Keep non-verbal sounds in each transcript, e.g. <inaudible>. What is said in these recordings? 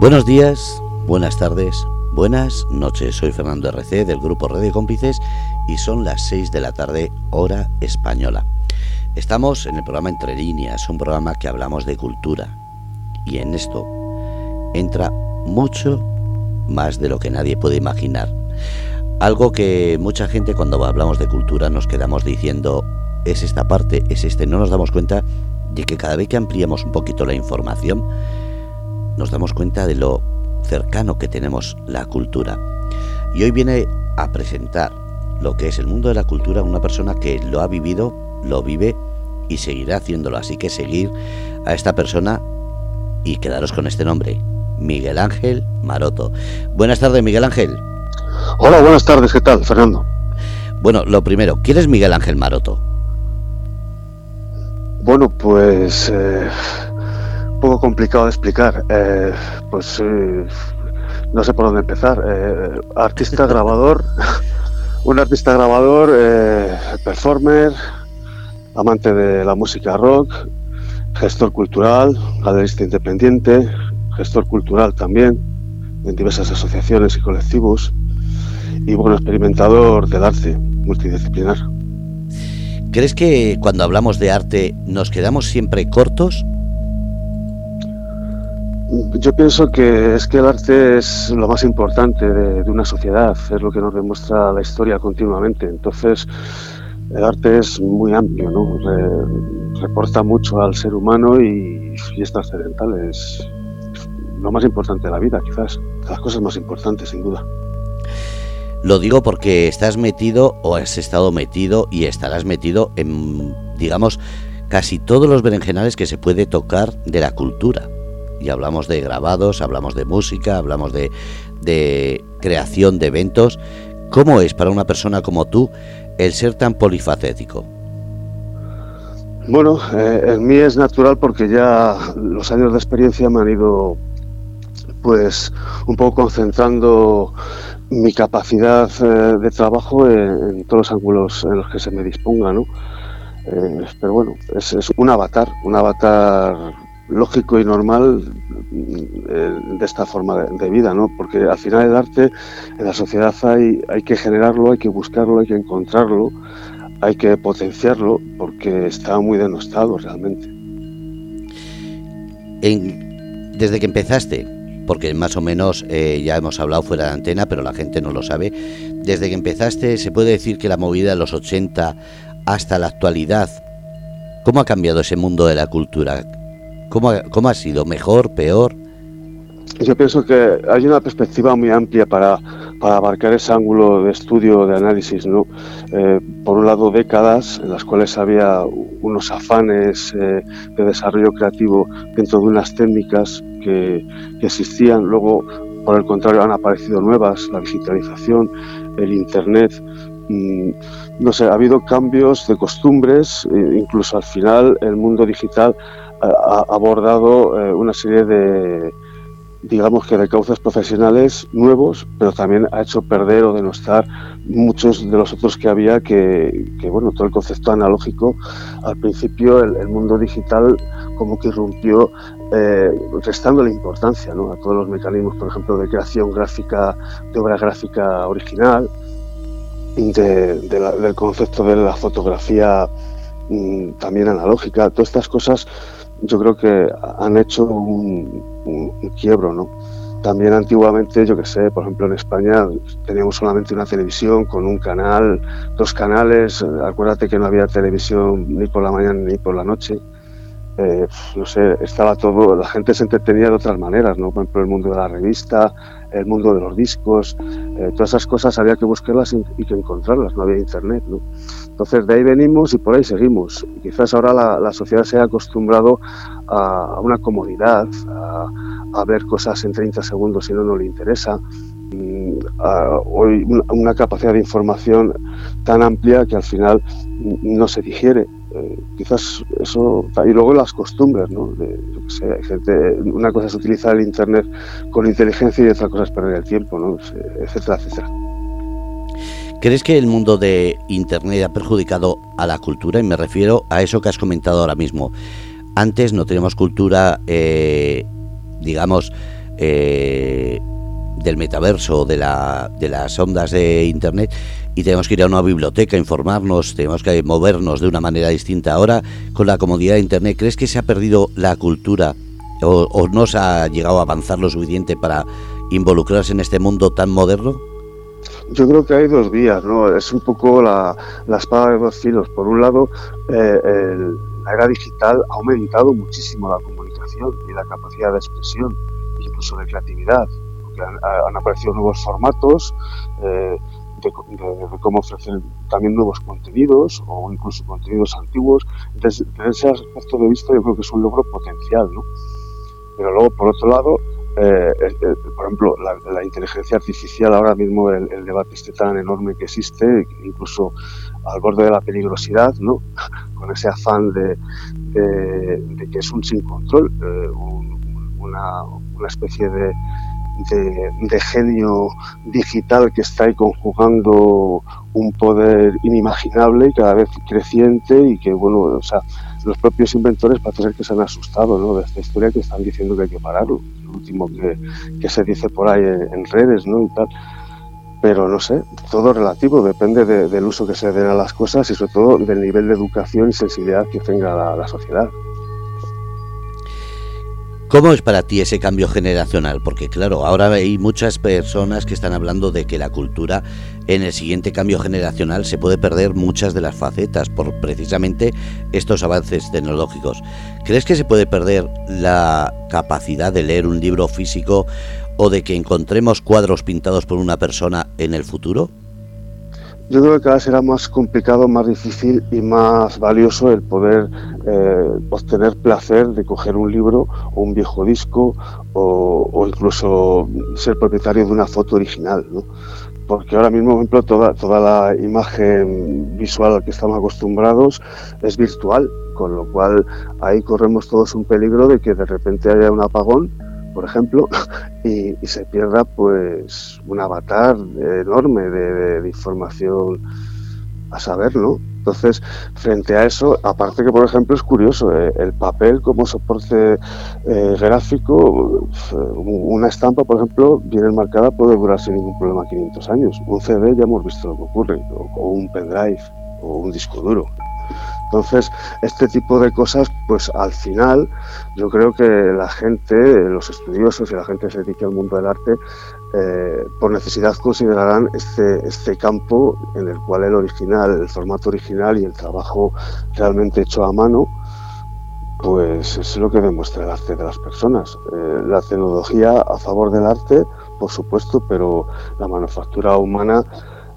Buenos días, buenas tardes, buenas noches. Soy Fernando RC del grupo Red de Cómplices y son las 6 de la tarde, hora española. Estamos en el programa Entre Líneas, un programa que hablamos de cultura. Y en esto entra mucho más de lo que nadie puede imaginar. Algo que mucha gente cuando hablamos de cultura nos quedamos diciendo es esta parte, es este. No nos damos cuenta de que cada vez que ampliamos un poquito la información, nos damos cuenta de lo cercano que tenemos la cultura. Y hoy viene a presentar lo que es el mundo de la cultura una persona que lo ha vivido, lo vive y seguirá haciéndolo. Así que seguir a esta persona y quedaros con este nombre, Miguel Ángel Maroto. Buenas tardes, Miguel Ángel. Hola, buenas tardes, ¿qué tal, Fernando? Bueno, lo primero, ¿quién es Miguel Ángel Maroto? Bueno, pues eh, un poco complicado de explicar. Eh, pues eh, no sé por dónde empezar. Eh, artista <laughs> grabador, un artista grabador, performer, amante de la música rock, gestor cultural, galerista independiente, gestor cultural también en diversas asociaciones y colectivos y bueno, experimentador del arte multidisciplinar. ¿Crees que cuando hablamos de arte nos quedamos siempre cortos yo pienso que es que el arte es lo más importante de, una sociedad, es lo que nos demuestra la historia continuamente. Entonces, el arte es muy amplio, ¿no? reporta mucho al ser humano y, y es trascendental, es lo más importante de la vida, quizás, las cosas más importantes, sin duda. Lo digo porque estás metido o has estado metido y estarás metido en, digamos, casi todos los berenjenales que se puede tocar de la cultura y hablamos de grabados, hablamos de música, hablamos de, creación de eventos. ¿Cómo es para una persona como tú el ser tan polifacético? Bueno, eh, en mí es natural porque ya los años de experiencia me han ido pues un poco concentrando mi capacidad eh, de trabajo en, todos los ángulos en los que se me disponga, ¿no? Eh, pero bueno, es, un avatar, un avatar lógico y normal eh, de esta forma de, vida, ¿no? Porque al final el arte en la sociedad hay, hay que generarlo, hay que buscarlo, hay que encontrarlo, hay que potenciarlo, porque está muy denostado realmente. desde que empezaste, porque más o menos eh, ya hemos hablado fuera de antena, pero la gente no lo sabe, desde que empezaste se puede decir que la movida de los 80 hasta la actualidad, ¿cómo ha cambiado ese mundo de la cultura? ¿Cómo, ¿Cómo ha sido? ¿Mejor? ¿Peor? Yo pienso que hay una perspectiva muy amplia para, para abarcar ese ángulo de estudio, de análisis. ¿no? Eh, por un lado, décadas en las cuales había unos afanes eh, de desarrollo creativo dentro de unas técnicas que, existían. Luego, por el contrario, han aparecido nuevas, la digitalización, el Internet. No sé, ha habido cambios de costumbres, e incluso al final el mundo digital ha abordado eh, una serie de, digamos que de cauces profesionales nuevos, pero también ha hecho perder o denostar muchos de los otros que había que, bueno, todo el concepto analógico, al principio el, mundo digital como que irrumpió eh, restando la importancia a todos los mecanismos, por ejemplo, de creación gráfica, de obra gráfica original, del concepto de la fotografía mm, también analógica, todas estas cosas yo creo que han hecho un, quiebro, ¿no? También antiguamente, yo que sé, por ejemplo en España teníamos solamente una televisión con un canal, dos canales, acuérdate que no había televisión ni por la mañana ni por la noche. Eh, no sé, estaba todo, la gente se entretenía de otras maneras, ¿no? Por ejemplo, el mundo de la revista, el mundo de los discos, eh, todas esas cosas había que buscarlas y, que encontrarlas, no había internet, ¿no? Entonces de ahí venimos y por ahí seguimos. quizás ahora la, sociedad se ha acostumbrado a, una comodidad, a, ver cosas en 30 segundos si no, no le interesa. Mm, hoy una, capacidad de información tan amplia que al final no se digiere. Eh, quizás eso y luego las costumbres no gente, una cosa es utilizar el internet con inteligencia y otra cosa es perder el tiempo no etcétera etcétera ¿Crees que el mundo de Internet ha perjudicado a la cultura? Y me refiero a eso que has comentado ahora mismo. Antes no teníamos cultura, eh, digamos, eh, del metaverso, de, la, de las ondas de Internet, y tenemos que ir a una biblioteca, informarnos, tenemos que movernos de una manera distinta. Ahora, con la comodidad de Internet, ¿crees que se ha perdido la cultura o, no se ha llegado a avanzar lo suficiente para involucrarse en este mundo tan moderno? Yo creo que hay dos vías, ¿no? Es un poco la, la espada de dos filos. Por un lado, eh, el, la era digital ha aumentado muchísimo la comunicación y la capacidad de expresión, incluso de creatividad, porque han, han aparecido nuevos formatos eh, de, cómo ofrecer también nuevos contenidos o incluso contenidos antiguos. Desde, desde ese aspecto de vista, yo creo que es un logro potencial, ¿no? Pero luego, por otro lado, eh, eh, por ejemplo, la, inteligencia artificial, ahora mismo el, el, debate este tan enorme que existe, incluso al borde de la peligrosidad, ¿no? <laughs> con ese afán de, que es un sin control, eh, un, una, una, especie de, de, genio digital que está ahí conjugando un poder inimaginable y cada vez creciente y que, bueno, o sea, los propios inventores parece ser que se han asustado ¿no? de esta historia que están diciendo que hay que pararlo último que, que se dice por ahí en, redes, ¿no? Y tal. Pero no sé, todo relativo, depende de, del uso que se den a las cosas y sobre todo del nivel de educación y sensibilidad que tenga la sociedad. ¿Cómo es para ti ese cambio generacional? Porque claro, ahora hay muchas personas que están hablando de que la cultura en el siguiente cambio generacional se puede perder muchas de las facetas por precisamente estos avances tecnológicos. ¿Crees que se puede perder la capacidad de leer un libro físico o de que encontremos cuadros pintados por una persona en el futuro? Yo creo que cada vez será más complicado, más difícil y más valioso el poder eh, obtener placer de coger un libro o un viejo disco o, incluso ser propietario de una foto original, ¿no? Porque ahora mismo, por ejemplo, toda, toda la imagen visual a la que estamos acostumbrados es virtual, con lo cual ahí corremos todos un peligro de que de repente haya un apagón por ejemplo, <laughs> y, y, se pierda pues un avatar enorme de, información a saber, ¿no? Entonces, frente a eso, aparte que, por ejemplo, es curioso, eh, el papel como soporte eh, gráfico, una estampa, por ejemplo, bien enmarcada puede durar sin ningún problema 500 años. Un CD ya hemos visto lo que ocurre, o un pendrive, o un disco duro. Entonces, este tipo de cosas, pues al final, yo creo que la gente, los estudiosos y la gente que se dedica al mundo del arte, eh, por necesidad considerarán este, este campo en el cual el original, el formato original y el trabajo realmente hecho a mano, pues es lo que demuestra el arte de las personas. Eh, la tecnología a favor del arte, por supuesto, pero la manufactura humana,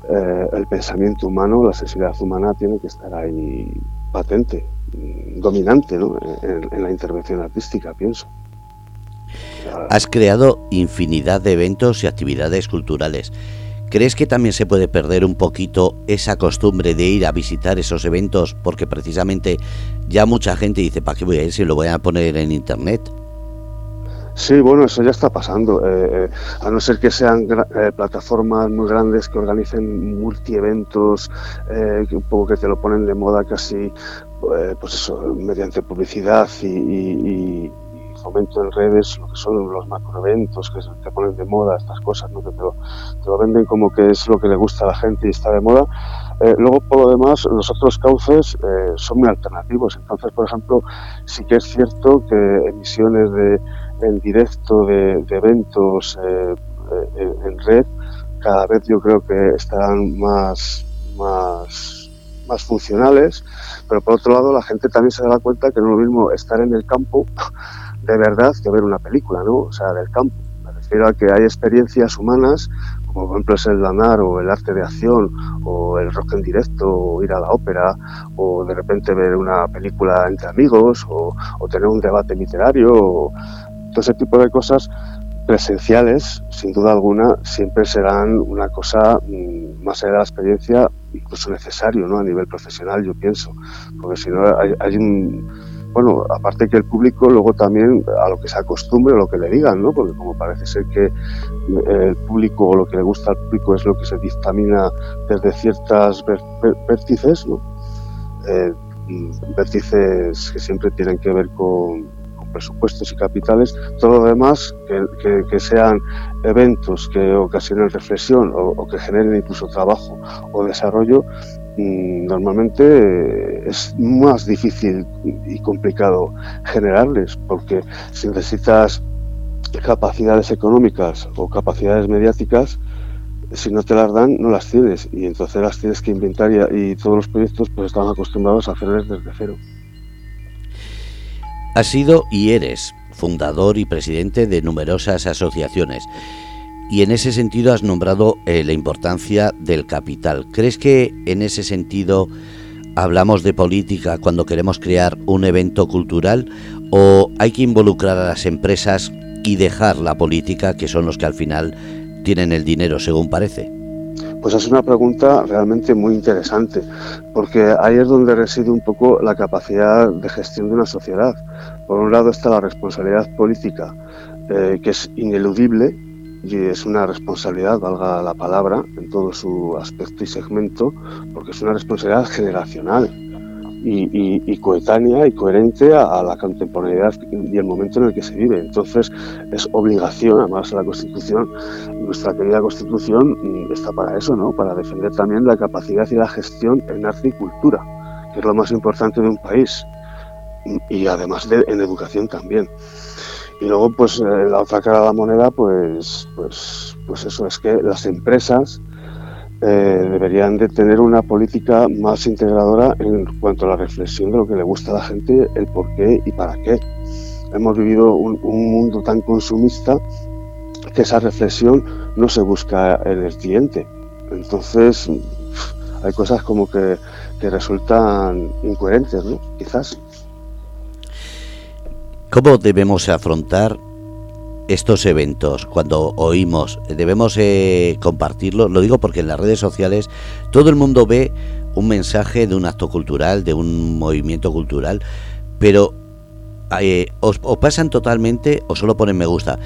eh, el pensamiento humano, la sensibilidad humana tiene que estar ahí patente, dominante ¿no? en, en la intervención artística, pienso. Has creado infinidad de eventos y actividades culturales. ¿Crees que también se puede perder un poquito esa costumbre de ir a visitar esos eventos porque precisamente ya mucha gente dice, ¿para qué voy a ir si lo voy a poner en internet? Sí, bueno, eso ya está pasando. Eh, eh, a no ser que sean eh, plataformas muy grandes que organicen multieventos, eh, un poco que te lo ponen de moda casi, pues eso, mediante publicidad y, y, y, fomento en redes, lo que son los macroeventos que te ponen de moda, estas cosas, ¿no? que te lo, te lo venden como que es lo que le gusta a la gente y está de moda. luego, por lo demás, los otros cauces son muy alternativos. Entonces, por ejemplo, sí que es cierto que emisiones de en directo de, eventos eh, en, en, red cada vez yo creo que estarán más, más, más funcionales, pero por otro lado la gente también se dará cuenta que no es lo mismo estar en el campo <laughs> de verdad que ver una película, ¿no? O sea, del campo. Me refiero a que hay experiencias humanas, como por ejemplo es el lanar o el arte de acción o el rock en directo o ir a la ópera o de repente ver una película entre amigos o, tener un debate literario todo ese tipo de cosas presenciales, sin duda alguna, siempre serán una cosa mmm, más allá de la experiencia, incluso necesario, ¿no? A nivel profesional, yo pienso, porque si no hay, hay, un, bueno, aparte que el público luego también a lo que se acostumbre o lo que le digan, ¿no? Porque como parece ser que el público o lo que le gusta al público es lo que se dictamina desde ciertas vértices, ¿no? Eh, vértices que siempre tienen que ver con presupuestos y capitales, todo lo demás que, sean eventos que ocasionen reflexión o, que generen incluso trabajo o desarrollo, mm, normalmente eh, es más difícil y complicado generarles, porque si necesitas capacidades económicas o capacidades mediáticas, si no te las dan, no las tienes. Y entonces las tienes que inventar y, todos los proyectos pues están acostumbrados a hacerles desde cero. Has sido y eres fundador y presidente de numerosas asociaciones. Y en ese sentido has nombrado eh, la importancia del capital. ¿Crees que en ese sentido hablamos de política cuando queremos crear un evento cultural o hay que involucrar a las empresas y dejar la política, que son los que al final tienen el dinero, según parece? Pues es una pregunta realmente muy interesante, porque ahí es donde reside un poco la capacidad de gestión de una sociedad. Por un lado está la responsabilidad política, eh, que es ineludible y es una responsabilidad, valga la palabra, en todo su aspecto y segmento, porque es una responsabilidad generacional y, coetánea y coherente a, la contemporaneidad y el momento en el que se vive. Entonces es obligación, además la Constitución, nuestra querida Constitución mm, está para eso, ¿no? Para defender también la capacidad y la gestión en arte y cultura, que es lo más importante de un país y además de, en educación también. Y luego, pues eh, la otra cara de la moneda, pues, pues, pues eso es que las empresas eh, deberían de tener una política más integradora en cuanto a la reflexión de lo que le gusta a la gente, el por qué y para qué. Hemos vivido un, mundo tan consumista que esa reflexión no se busca en el cliente. Entonces, hay cosas como que, que resultan incoherentes, ¿no? Quizás. ¿Cómo debemos afrontar estos eventos, cuando oímos, debemos eh, compartirlo. Lo digo porque en las redes sociales todo el mundo ve un mensaje de un acto cultural, de un movimiento cultural, pero eh, os, pasan totalmente o solo ponen me gusta.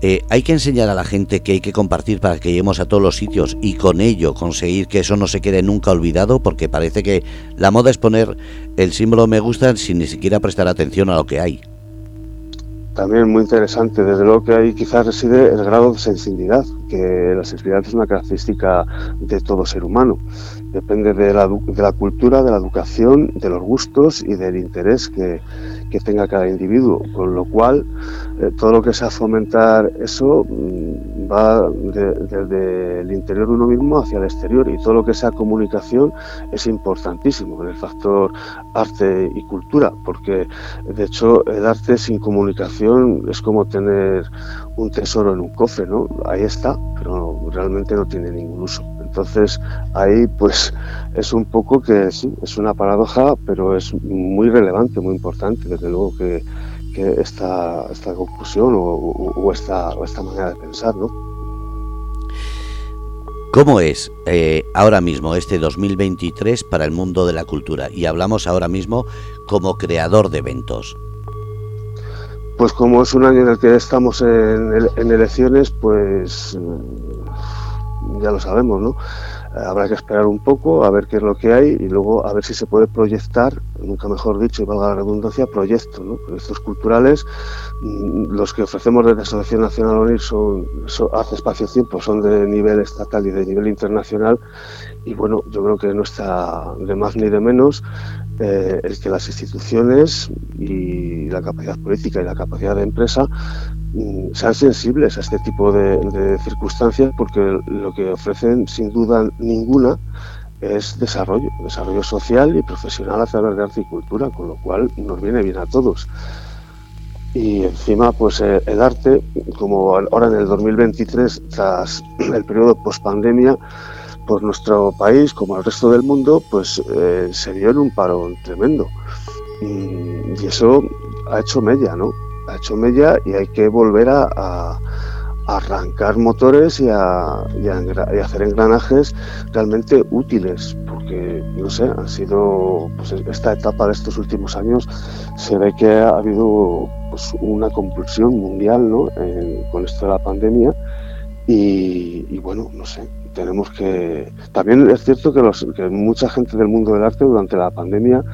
Eh, hay que enseñar a la gente que hay que compartir para que lleguemos a todos los sitios y con ello conseguir que eso no se quede nunca olvidado, porque parece que la moda es poner el símbolo me gusta sin ni siquiera prestar atención a lo que hay también muy interesante. Desde luego que ahí quizás reside el grado de sensibilidad, que la sensibilidad es una característica de todo ser humano. Depende de la, de la cultura, de la educación, de los gustos y del interés que, que tenga cada individuo. Con lo cual, eh, todo lo que sea fomentar eso mm, va desde el interior de uno mismo hacia el exterior y todo lo que sea comunicación es importantísimo en el factor arte y cultura, porque de hecho el arte sin comunicación es como tener un tesoro en un cofre, ¿no? Ahí está, pero realmente no tiene ningún uso. Entonces ahí pues es un poco que sí, es una paradoja, pero es muy relevante, muy importante, desde luego que, esta, esta conclusión o, esta, esta manera de pensar, ¿no? ¿Cómo es eh, ahora mismo este 2023 para el mundo de la cultura? Y hablamos ahora mismo como creador de eventos. Pues como es un año en el que estamos en, en elecciones, pues ya lo sabemos, ¿no? Eh, habrá que esperar un poco a ver qué es lo que hay y luego a ver si se puede proyectar, nunca mejor dicho, y valga la redundancia, proyectos, ¿no? Proyectos culturales, mm, los que ofrecemos desde la Asociación Nacional UNIR son, hace espacio-tiempo, son de nivel estatal y de nivel internacional y bueno, yo creo que no está de más ni de menos eh, el que las instituciones y la capacidad política y la capacidad de empresa Mm, sean sensibles a este tipo de, circunstancias porque lo que ofrecen sin duda ninguna es desarrollo, desarrollo social y profesional a través de arte y cultura, con lo cual nos viene bien a todos. Y encima, pues eh, el arte, como ahora en el 2023, tras el periodo post-pandemia, pues nuestro país, como el resto del mundo, pues eh, se vio en un paro tremendo. y eso ha hecho mella, ¿no? ha hecho mella y hay que volver a, arrancar motores y a, hacer engranajes realmente útiles, porque, no sé, ha sido, pues esta etapa de estos últimos años, se ve que ha habido pues, una compulsión mundial ¿no? con esto de la pandemia y, bueno, no sé, tenemos que... También es cierto que, mucha gente del mundo del arte durante la pandemia,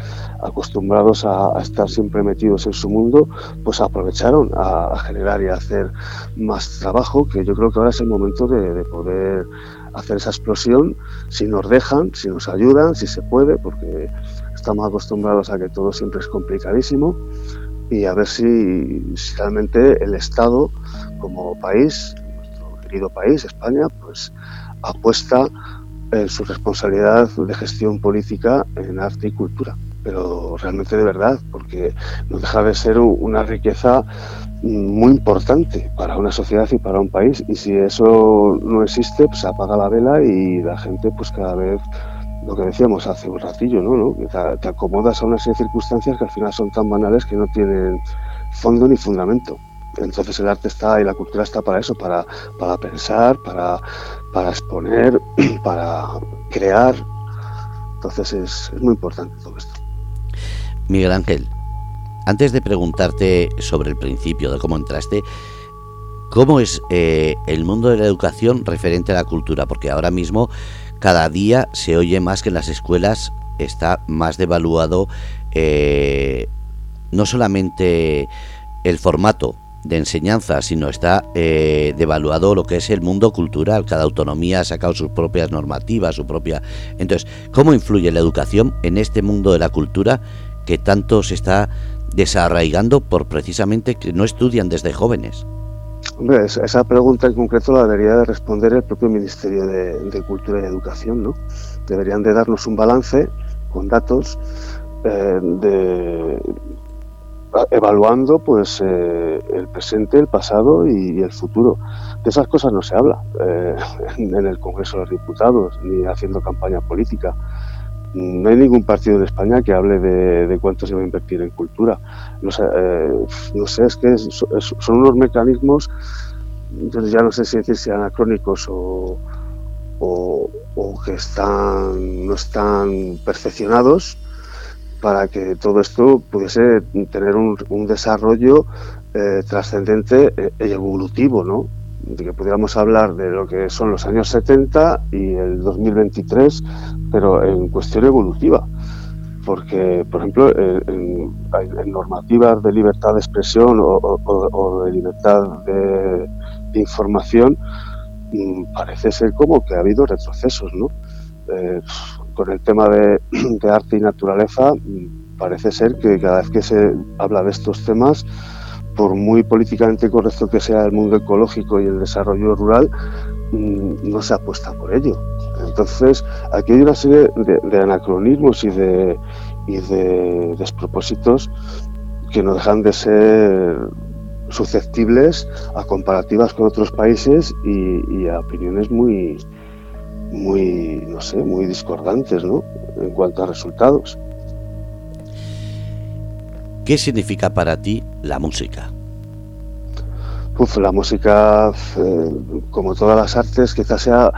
acostumbrados a, estar siempre metidos en su mundo, pues aprovecharon a, generar y a hacer más trabajo, que yo creo que ahora es el momento de, poder hacer esa explosión, si nos dejan, si nos ayudan, si se puede, porque estamos acostumbrados a que todo siempre es complicadísimo, y a ver si, realmente el Estado como país país, España, pues apuesta en su responsabilidad de gestión política en arte y cultura. Pero realmente de verdad, porque no deja de ser una riqueza muy importante para una sociedad y para un país. Y si eso no existe, pues apaga la vela y la gente, pues cada vez lo que decíamos hace un ratillo, ¿no? Que te, acomodas a una serie de circunstancias que al final son tan banales que no tienen fondo ni fundamento. Entonces el arte está y la cultura está para eso, para, para pensar, para, para exponer, <clears throat> para crear. Entonces es, muy importante todo esto. Miguel Ángel, antes de preguntarte sobre el principio de cómo entraste, ¿cómo es eh, el mundo de la educación referente a la cultura? Porque ahora mismo cada día se oye más que en las escuelas está más devaluado eh, no solamente el formato de enseñanza, sino está eh, devaluado lo que es el mundo cultural. Cada autonomía ha sacado sus propias normativas, su propia... Entonces, ¿cómo influye la educación en este mundo de la cultura que tanto se está desarraigando por precisamente que no estudian desde jóvenes? Esa pregunta en concreto la debería de responder el propio Ministerio de, Cultura y Educación, ¿no? Deberían de darnos un balance con datos eh, de, evaluando pues eh, el presente, el pasado y, el futuro. De esas cosas no se habla eh, <laughs> en el Congreso de los Diputados ni haciendo campaña política. No hay ningún partido en España que hable de, cuánto se va a invertir en cultura. No sé, eh, no sé es que son unos mecanismos, ya no sé si decir si anacrónicos o, o, o que están, no están perfeccionados para que todo esto pudiese tener un, desarrollo eh, trascendente e, e evolutivo, ¿no? De que pudiéramos hablar de lo que son los años 70 y el 2023, pero en cuestión evolutiva. Porque, por ejemplo, en, normativas de libertad de expresión o, de libertad de, información, mm, parece ser como que ha habido retrocesos, ¿no? Eh, con el tema <clears throat> de, arte y naturaleza, parece ser que cada vez que se habla de estos temas, por muy políticamente correcto que sea el mundo ecológico y el desarrollo rural, mm, no se apuesta por ello. Entonces, aquí hay una serie de, anacronismos y de, y de despropósitos que no dejan de ser susceptibles a comparativas con otros países y a opiniones muy, muy, no sé, muy discordantes, ¿no? En cuanto a resultados. ¿Qué significa para ti la música? Uf, la música, eh, como todas las artes, quizás sea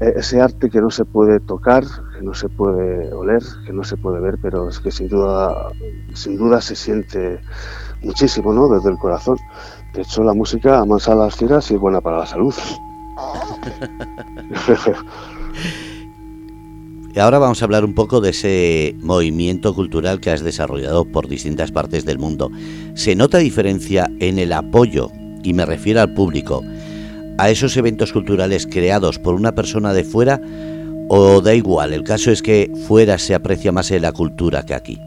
eh, ese arte que no se puede tocar, que no se puede oler, que no se puede ver, pero es que sin duda, sin duda se siente muchísimo, ¿no? Desde el corazón. De hecho, la música amansa las fieras y es buena para la salud. <laughs> Ahora vamos a hablar un poco de ese movimiento cultural que has desarrollado por distintas partes del mundo. ¿Se nota diferencia en el apoyo, y me refiero al público, a esos eventos culturales creados por una persona de fuera o da igual? El caso es que fuera se aprecia más en la cultura que aquí.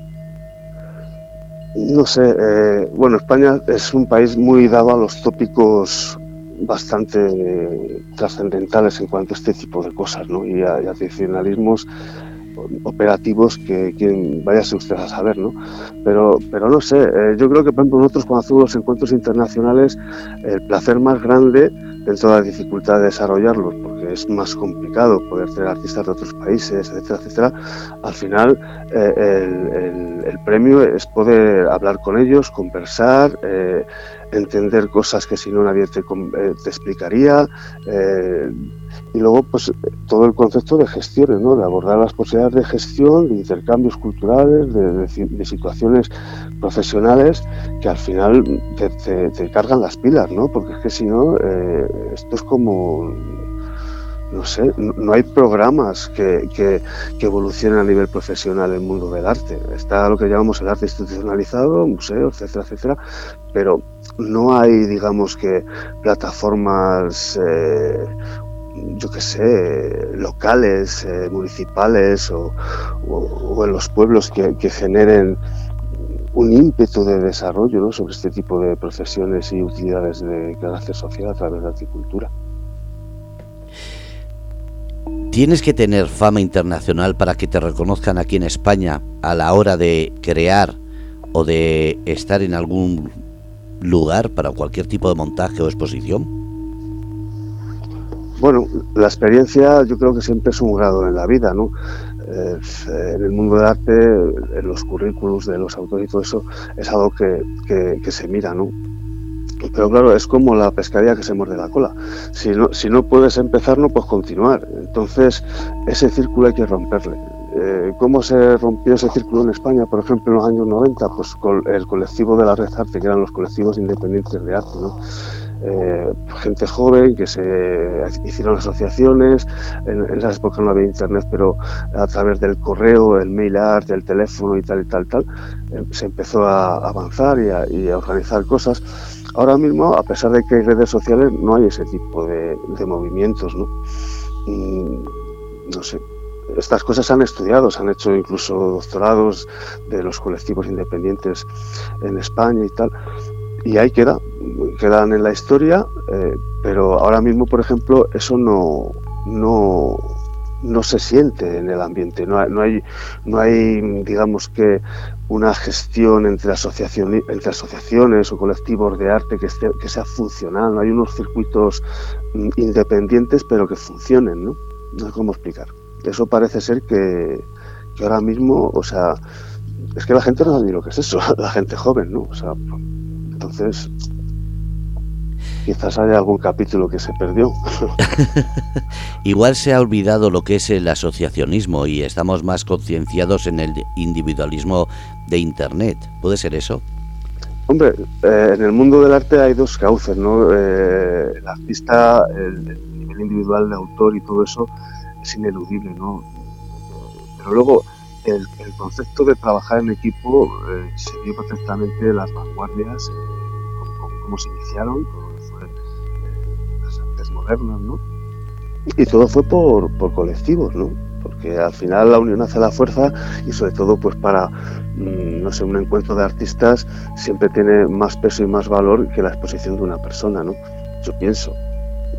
No sé, eh, bueno, España es un país muy dado a los tópicos bastante trascendentales en cuanto a este tipo de cosas, ¿no? Y, a, tradicionalismos operativos que quien váyase usted a saber, ¿no? Pero, pero no sé, eh, yo creo que por ejemplo nosotros cuando hacemos los encuentros internacionales, el placer más grande dentro de la dificultad de desarrollarlos, porque es más complicado poder tener artistas de otros países, etcétera, etcétera, al final eh, el, premio es poder hablar con ellos, conversar, eh, entender cosas que si no nadie te, eh, explicaría eh, y luego pues todo el concepto de gestiones, ¿no? de abordar las posibilidades de gestión, de intercambios culturales, de, situaciones profesionales que al final te, cargan las pilas, ¿no? porque es que si no, eh, esto es como no sé, no hay programas que, que, evolucionen a nivel profesional el mundo del arte. Está lo que llamamos el arte institucionalizado, museos, etcétera, etcétera, pero no hay, digamos que, plataformas, eh, yo qué sé, locales, eh, municipales o, en los pueblos que, generen un ímpetu de desarrollo sobre este tipo de profesiones y utilidades de carácter social a través de la agricultura. ¿Tienes que tener fama internacional para que te reconozcan aquí en España a la hora de crear o de estar en algún lugar para cualquier tipo de montaje o exposición? Bueno, la experiencia yo creo que siempre es un grado en la vida, ¿no? Eh, en el mundo del arte, en los currículos de los autores y todo eso, es algo que, que se mira, ¿no? Pero claro, es como la pescaría que se muerde la cola. Si no, si no puedes empezar, no puedes continuar. Entonces, ese círculo hay que romperle. Eh, ¿Cómo se rompió ese círculo en España, por ejemplo, en los años 90? Pues con el colectivo de la Red Arte, que eran los colectivos independientes de arte. ¿no? Eh, gente joven que se hicieron asociaciones, en, esas épocas no había internet, pero a través del correo, el mail art, el teléfono y tal y tal, tal, eh, se empezó a avanzar y a, organizar cosas Ahora mismo, a pesar de que hay redes sociales, no hay ese tipo de, movimientos, ¿no? no sé. Estas cosas se han estudiado, se han hecho incluso doctorados de los colectivos independientes en España y tal. Y ahí queda, quedan en la historia, eh, pero ahora mismo, por ejemplo, eso no, no, no se siente en el ambiente, no hay, no hay, no hay digamos que una gestión entre, asociaciones o colectivos de arte que, que sea funcional, no hay unos circuitos mm, independientes pero que funcionen, ¿no? No sé cómo explicar. Eso parece ser que, que ahora mismo, o sea, es que la gente no sabe ni lo que es eso, <laughs> la gente joven, ¿no? O sea, entonces quizás haya algún capítulo que se perdió. <laughs> Igual se ha olvidado lo que es el asociacionismo y estamos más concienciados en el individualismo de Internet. ¿Puede ser eso? Hombre, eh, en el mundo del arte hay dos cauces, ¿no? Eh, el artista, el, nivel individual de autor y todo eso es ineludible, ¿no? Pero luego el, concepto de trabajar en equipo eh, dio perfectamente las vanguardias, cómo se iniciaron, ¿no? Y todo fue por, por colectivos, ¿no? Porque al final la unión hace la fuerza y sobre todo pues para, mm, no sé, un encuentro de artistas siempre tiene más peso y más valor que la exposición de una persona, ¿no? Yo pienso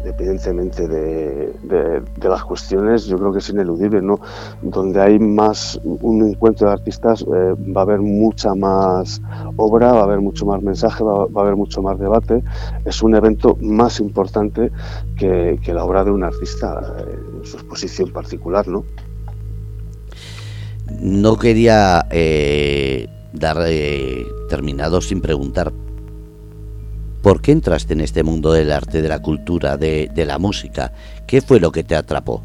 independientemente de, las cuestiones, yo creo que es ineludible, ¿no? Donde hay más un encuentro de artistas, eh, va a haber mucha más obra, va a haber mucho más mensaje, va, a haber mucho más debate. Es un evento más importante que, la obra de un artista eh, en su exposición particular, ¿no? No quería eh, dar terminado sin preguntar ¿Por qué entraste en este mundo del arte, de la cultura, de, la música? ¿Qué fue lo que te atrapó?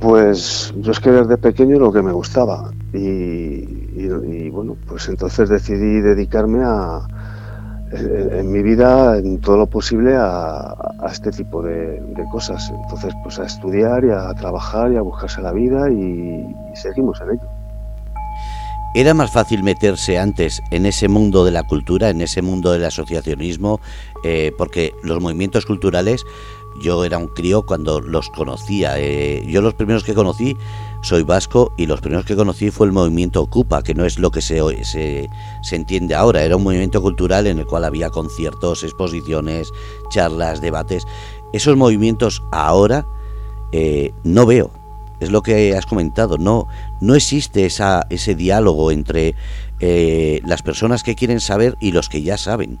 Pues yo es que desde pequeño lo que me gustaba y, bueno, pues entonces decidí dedicarme a, en, mi vida, en todo lo posible, a, este tipo de, cosas. Entonces, pues a estudiar y a trabajar y a buscarse la vida y seguimos en ello. ¿Era más fácil meterse antes en ese mundo de la cultura, en ese mundo del asociacionismo? Eh, porque los movimientos culturales, yo era un crío cuando los conocía. Eh, yo los primeros que conocí, soy vasco, y los primeros que conocí fue el movimiento Ocupa, que no es lo que se, se, se entiende ahora. Era un movimiento cultural en el cual había conciertos, exposiciones, charlas, debates. Esos movimientos ahora eh, no veo es lo que has comentado, no, no existe esa, ese diálogo entre eh, las personas que quieren saber y los que ya saben.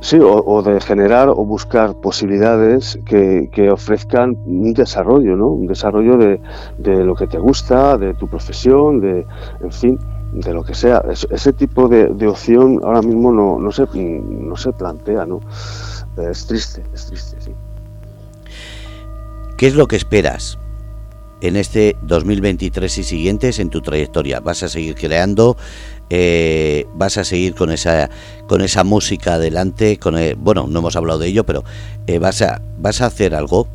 Sí, o, de generar o buscar posibilidades que, ofrezcan un desarrollo, ¿no? Un desarrollo de, lo que te gusta, de tu profesión, de, en fin, de lo que sea. ese tipo de, opción ahora mismo no, no, se, no se plantea, ¿no? Es triste, es triste, sí. ¿Qué es lo que esperas en este 2023 y siguientes en tu trayectoria? ¿Vas a seguir creando? eh, vas a seguir con esa con esa música adelante con bueno no hemos hablado de ello pero eh, vas a vas a hacer algo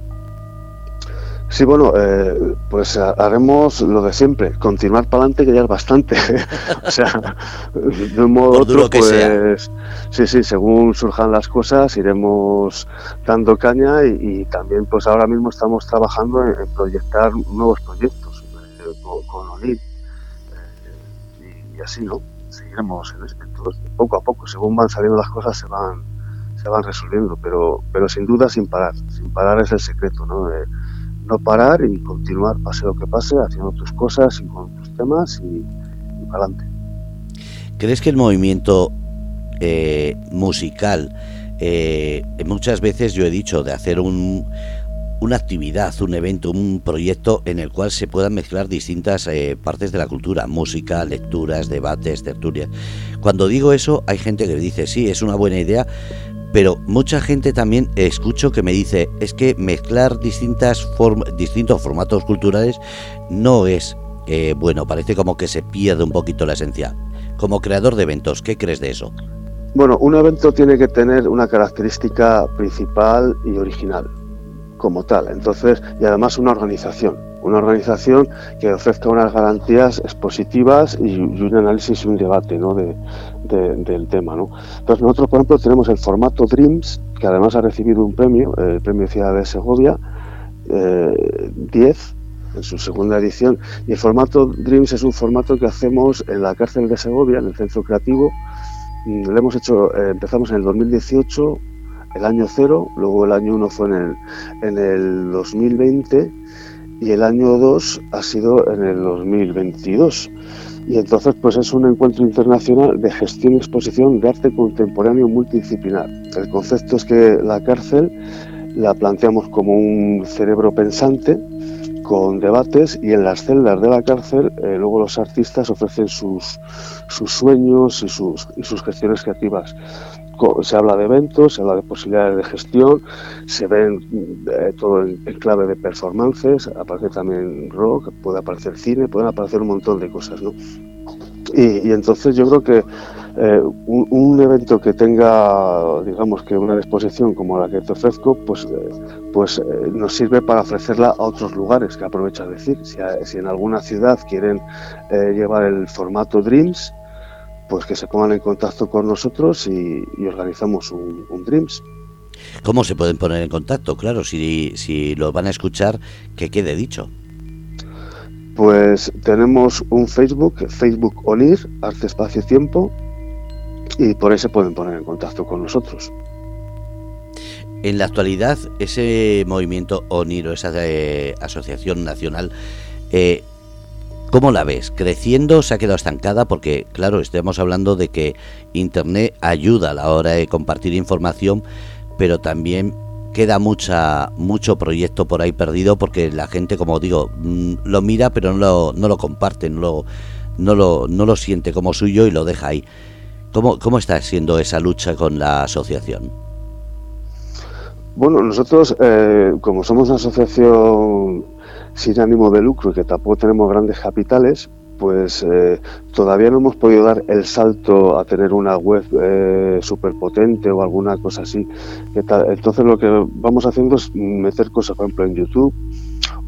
Sí, bueno, eh, pues haremos lo de siempre, continuar para adelante, que ya es bastante. <laughs> o sea, de un modo otro, pues sí, sí, según surjan las cosas, iremos dando caña y, también, pues ahora mismo estamos trabajando en, proyectar nuevos proyectos eh, con, con ONIL. Eh, y, así, ¿no? Seguiremos en esto, poco a poco, según van saliendo las cosas, se van se van resolviendo, pero, pero sin duda sin parar. Sin parar es el secreto, ¿no? No parar y continuar, pase lo que pase, haciendo tus cosas y con tus temas y, para adelante. ¿Crees que el movimiento eh, musical, eh, muchas veces yo he dicho de hacer un, una actividad, un evento, un proyecto en el cual se puedan mezclar distintas eh, partes de la cultura, música, lecturas, debates, tertulias. Cuando digo eso, hay gente que dice, sí, es una buena idea, pero mucha gente también escucho que me dice, es que mezclar distintas distintos formatos culturales no es eh, bueno, parece como que se pierde un poquito la esencia. Como creador de eventos, ¿qué crees de eso? Bueno, un evento tiene que tener una característica principal y original, como tal. Entonces, y además una organización una organización que ofrezca unas garantías expositivas y, un análisis y un debate ¿no? de, del tema. ¿no? Entonces nosotros, por ejemplo, tenemos el formato Dreams, que además ha recibido un premio, el Premio Ciudad de Segovia, 10, eh, en su segunda edición. Y el formato Dreams es un formato que hacemos en la cárcel de Segovia, en el centro creativo. Mm, lo hemos hecho, eh, empezamos en el 2018, el año cero, luego el año uno fue en el, en el 2020 y el año 2 ha sido en el 2022. Y entonces pues es un encuentro internacional de gestión y exposición de arte contemporáneo multidisciplinar. El concepto es que la cárcel la planteamos como un cerebro pensante con debates y en las celdas de la cárcel eh, luego los artistas ofrecen sus, sus sueños y sus, y sus gestiones creativas se habla de eventos, se habla de posibilidades de gestión, se ven eh, todo en, clave de performances, aparece también rock, puede aparecer cine, pueden aparecer un montón de cosas, ¿no? Y, entonces yo creo que eh, un, evento que tenga, digamos que una exposición como la que te ofrezco, pues, eh, pues nos sirve para ofrecerla a otros lugares, que aprovecha decir. Si, si en alguna ciudad quieren llevar el formato Dreams, pues que se pongan en contacto con nosotros y, organizamos un, Dreams. ¿Cómo se pueden poner en contacto? Claro, si, si lo van a escuchar, que quede dicho. Pues tenemos un Facebook, Facebook ONIR, Arte Espacio Tiempo, y por ahí se pueden poner en contacto con nosotros. En la actualidad, ese movimiento ONIR o esa eh, asociación nacional eh, ¿Cómo la ves? ¿Creciendo? ¿Se ha quedado estancada? Porque, claro, estamos hablando de que Internet ayuda a la hora de compartir información, pero también queda mucha mucho proyecto por ahí perdido porque la gente, como digo, mm, lo mira pero no lo, no lo comparte, no lo, no, lo, no lo siente como suyo y lo deja ahí. ¿Cómo, ¿Cómo está siendo esa lucha con la asociación? Bueno, nosotros, eh, como somos una asociación sin ánimo de lucro y que tampoco tenemos grandes capitales, pues eh, todavía no hemos podido dar el salto a tener una web eh, súper potente o alguna cosa así. Entonces lo que vamos haciendo es meter cosas, por ejemplo, en YouTube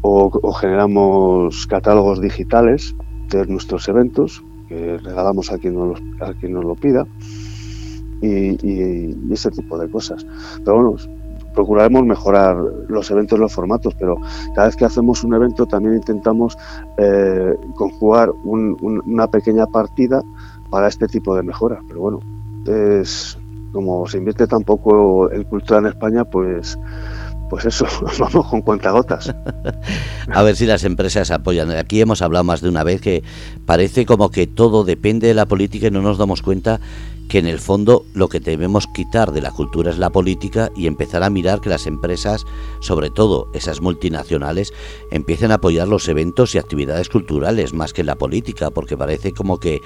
o, generamos catálogos digitales de nuestros eventos que regalamos a quien nos, a quien nos lo pida y, y ese tipo de cosas. Pero bueno, procuraremos mejorar los eventos, los formatos, pero cada vez que hacemos un evento también intentamos eh, conjugar una pequeña partida para este tipo de mejoras. Pero bueno, es como se invierte tan poco en en España, pues pues eso, <laughs> vamos con cuentagotas. <laughs> a ver si las empresas apoyan. Aquí hemos hablado más de una vez que parece como que todo depende de la política y no nos damos cuenta que en el fondo lo que debemos quitar de la cultura es la política y empezar a mirar que las empresas, sobre todo esas multinacionales, empiecen a apoyar los eventos y actividades culturales más que la política, porque parece como que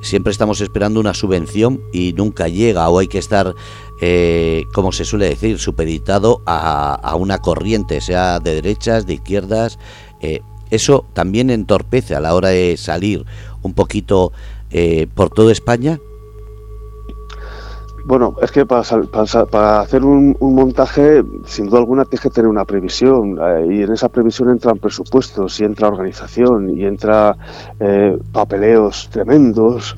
siempre estamos esperando una subvención y nunca llega o hay que estar, eh, como se suele decir, supeditado a, una corriente, sea de derechas, de izquierdas. Eh, eso también entorpece a la hora de salir un poquito eh, por toda España? Bueno, es que para, para, hacer un, montaje, sin duda alguna, tienes que tener una previsión eh, y en esa previsión entran presupuestos y entra organización y entra eh, papeleos tremendos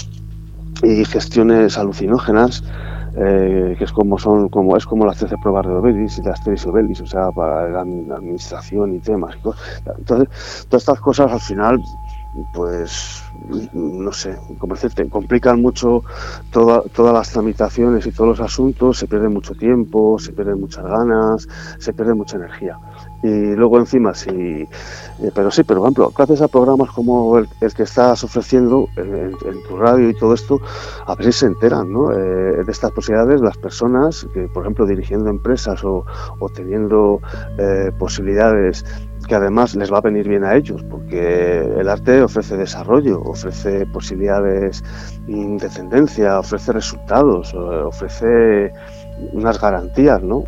y gestiones alucinógenas. Eh, que es como son como es como las 13 pruebas de Obelis y las 3 Obelis, o sea, para la administración y temas. Entonces, todas estas cosas al final pues no sé, como decirte, complican mucho todas las tramitaciones y todos los asuntos, se pierde mucho tiempo, se pierden muchas ganas, se pierde mucha energía. Y luego encima, sí, eh, pero sí, pero por ejemplo, gracias a programas como el, que estás ofreciendo en, tu radio y todo esto, a veces se enteran ¿no? Eh, de estas posibilidades las personas que, por ejemplo, dirigiendo empresas o, teniendo eh, posibilidades que además les va a venir bien a ellos, porque el arte ofrece desarrollo, ofrece posibilidades de tendencia, ofrece resultados, eh, ofrece unas garantías, ¿no?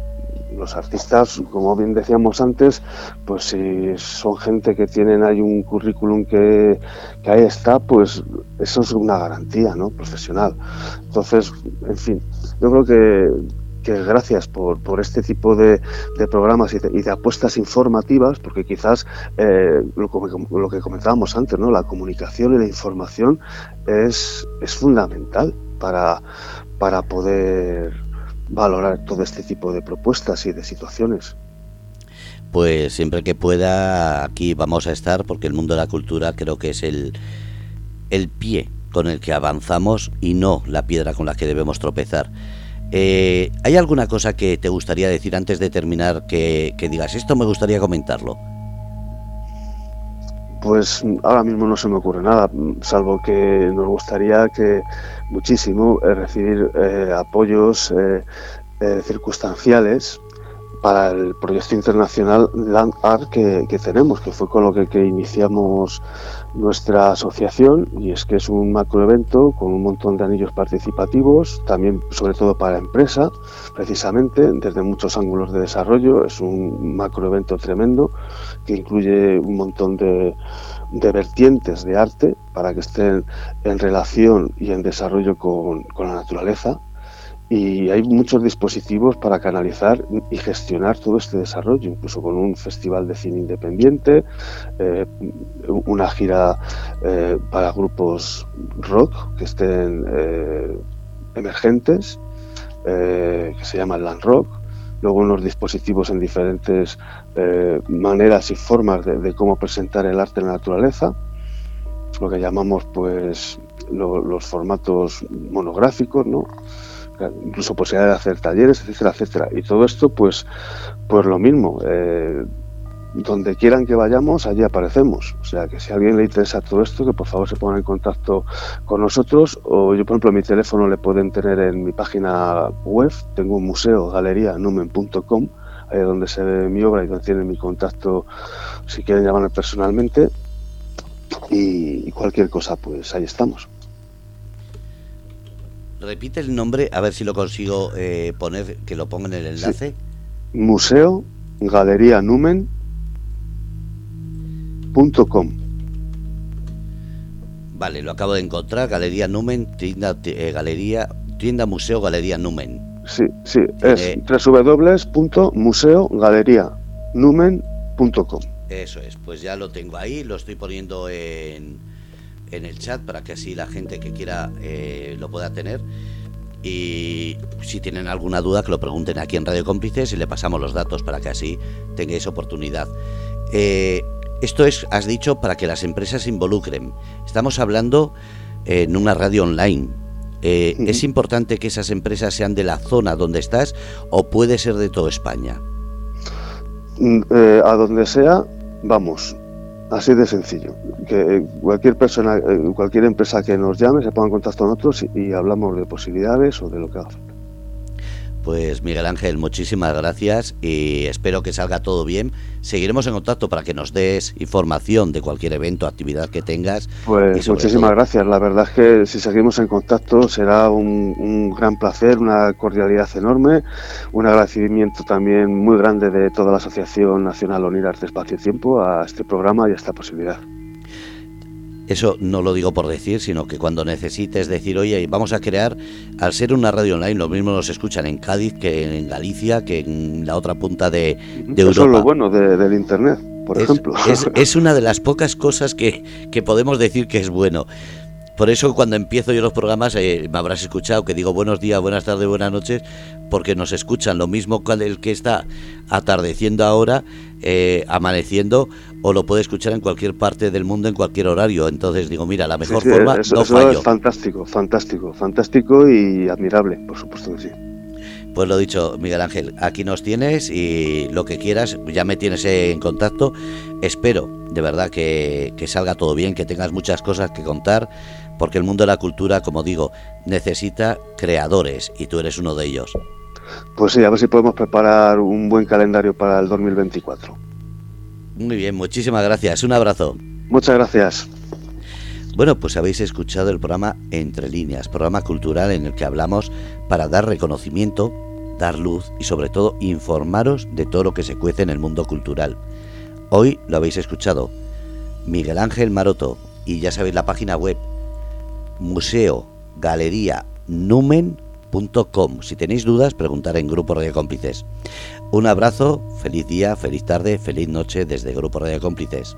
Los artistas, como bien decíamos antes, pues si son gente que tienen ahí un currículum que, que ahí está, pues eso es una garantía, ¿no? Profesional. Entonces, en fin, yo creo que gracias por, por este tipo de, de programas y de, apuestas informativas, porque quizás eh, lo, que comentábamos antes, ¿no? la comunicación y la información es, es fundamental para, para poder valorar todo este tipo de propuestas y de situaciones. Pues siempre que pueda aquí vamos a estar porque el mundo de la cultura creo que es el, el pie con el que avanzamos y no la piedra con la que debemos tropezar. Eh, ¿Hay alguna cosa que te gustaría decir antes de terminar que, digas, esto me gustaría comentarlo? Pues ahora mismo no se me ocurre nada, salvo que nos gustaría que muchísimo eh, recibir eh, apoyos circunstanciales para el proyecto internacional Land Art que, tenemos, que fue con lo que, iniciamos nuestra asociación y es que es un macroevento con un montón de anillos participativos, también sobre todo para empresa, precisamente desde muchos ángulos de desarrollo, es un macroevento tremendo que incluye un montón de, de vertientes de arte para que estén en relación y en desarrollo con, con la naturaleza y hay muchos dispositivos para canalizar y gestionar todo este desarrollo, incluso con un festival de cine independiente, eh, una gira eh, para grupos rock que estén eh, emergentes, que se llama Land Rock, luego unos dispositivos en diferentes maneras y formas de, de, cómo presentar el arte en la naturaleza, lo que llamamos pues los formatos monográficos, ¿no? Incluso posibilidad de hacer talleres, etcétera, etcétera. Y todo esto, pues, pues lo mismo. Eh, donde quieran que vayamos, allí aparecemos. O sea, que si a alguien le interesa todo esto, que por favor se ponga en contacto con nosotros. O yo, por ejemplo, mi teléfono le pueden tener en mi página web. Tengo un museo, galería, numen.com, ahí donde se ve mi obra y donde tienen mi contacto si quieren llamarme personalmente. y cualquier cosa, pues ahí estamos. Repite el nombre, a ver si lo consigo eh, poner, que lo ponga en el enlace. Museo Galería Numen Vale, lo acabo de encontrar, Galería Numen, tienda, eh, galería, tienda Museo Galería Numen. Sí, sí, es www.museogalerianumen.com. Eso es, pues ya lo tengo ahí, lo estoy poniendo en, en el chat para que así la gente que quiera eh, lo pueda tener. Y si tienen alguna duda, que lo pregunten aquí en Radio Cómplices y le pasamos los datos para que así tengáis oportunidad. Eh, esto es, has dicho, para que las empresas se involucren. Estamos hablando en una radio online. Eh, ¿Es importante que esas empresas sean de la zona donde estás o puede ser de toda España? Mm, a donde sea, vamos. Así de sencillo. Que cualquier persona, eh, cualquier empresa que nos llame se ponga en contacto con nosotros y, hablamos de posibilidades o de lo que haga falta. Pues Miguel Ángel, muchísimas gracias y espero que salga todo bien. Seguiremos en contacto para que nos des información de cualquier evento, actividad que tengas. Pues muchísimas gracias. La verdad es que si seguimos en contacto será un, gran placer, una cordialidad enorme, un agradecimiento también muy grande de toda la Asociación Nacional Unir Arte Espacio y Tiempo a este programa y a esta posibilidad. Eso no lo digo por decir, sino que cuando necesites decir, oye, vamos a crear, al ser una radio online, lo mismo nos escuchan en Cádiz que en Galicia, que en la otra punta de, de Europa. Eso es lo bueno del Internet, por ejemplo. Es, <laughs> es, una de las pocas cosas que, que podemos decir que es bueno. Por eso cuando empiezo yo los programas eh, me habrás escuchado que digo buenos días, buenas tardes, buenas noches, porque nos escuchan lo mismo que el que está atardeciendo ahora, eh, amaneciendo, o lo puede escuchar en cualquier parte del mundo, en cualquier horario. Entonces digo, mira, la mejor forma eso, no eso es fantástico, fantástico, fantástico y admirable, por supuesto que sí. Pues lo dicho, Miguel Ángel, aquí nos tienes y lo que quieras, ya me tienes en contacto. Espero de verdad que, que salga todo bien, que tengas muchas cosas que contar porque el mundo de la cultura, como digo, necesita creadores y tú eres uno de ellos. Pues sí, a ver si podemos preparar un buen calendario para el 2024. Muy bien, muchísimas gracias. Un abrazo. Muchas gracias. Bueno, pues habéis escuchado el programa Entre líneas, programa cultural en el que hablamos para dar reconocimiento, dar luz y sobre todo informaros de todo lo que se cuece en el mundo cultural. Hoy lo habéis escuchado. Miguel Ángel Maroto y ya sabéis la página web museo. Si tenéis dudas, preguntar en Grupo Radio Cómplices. Un abrazo, feliz día, feliz tarde, feliz noche desde Grupo Radio Cómplices.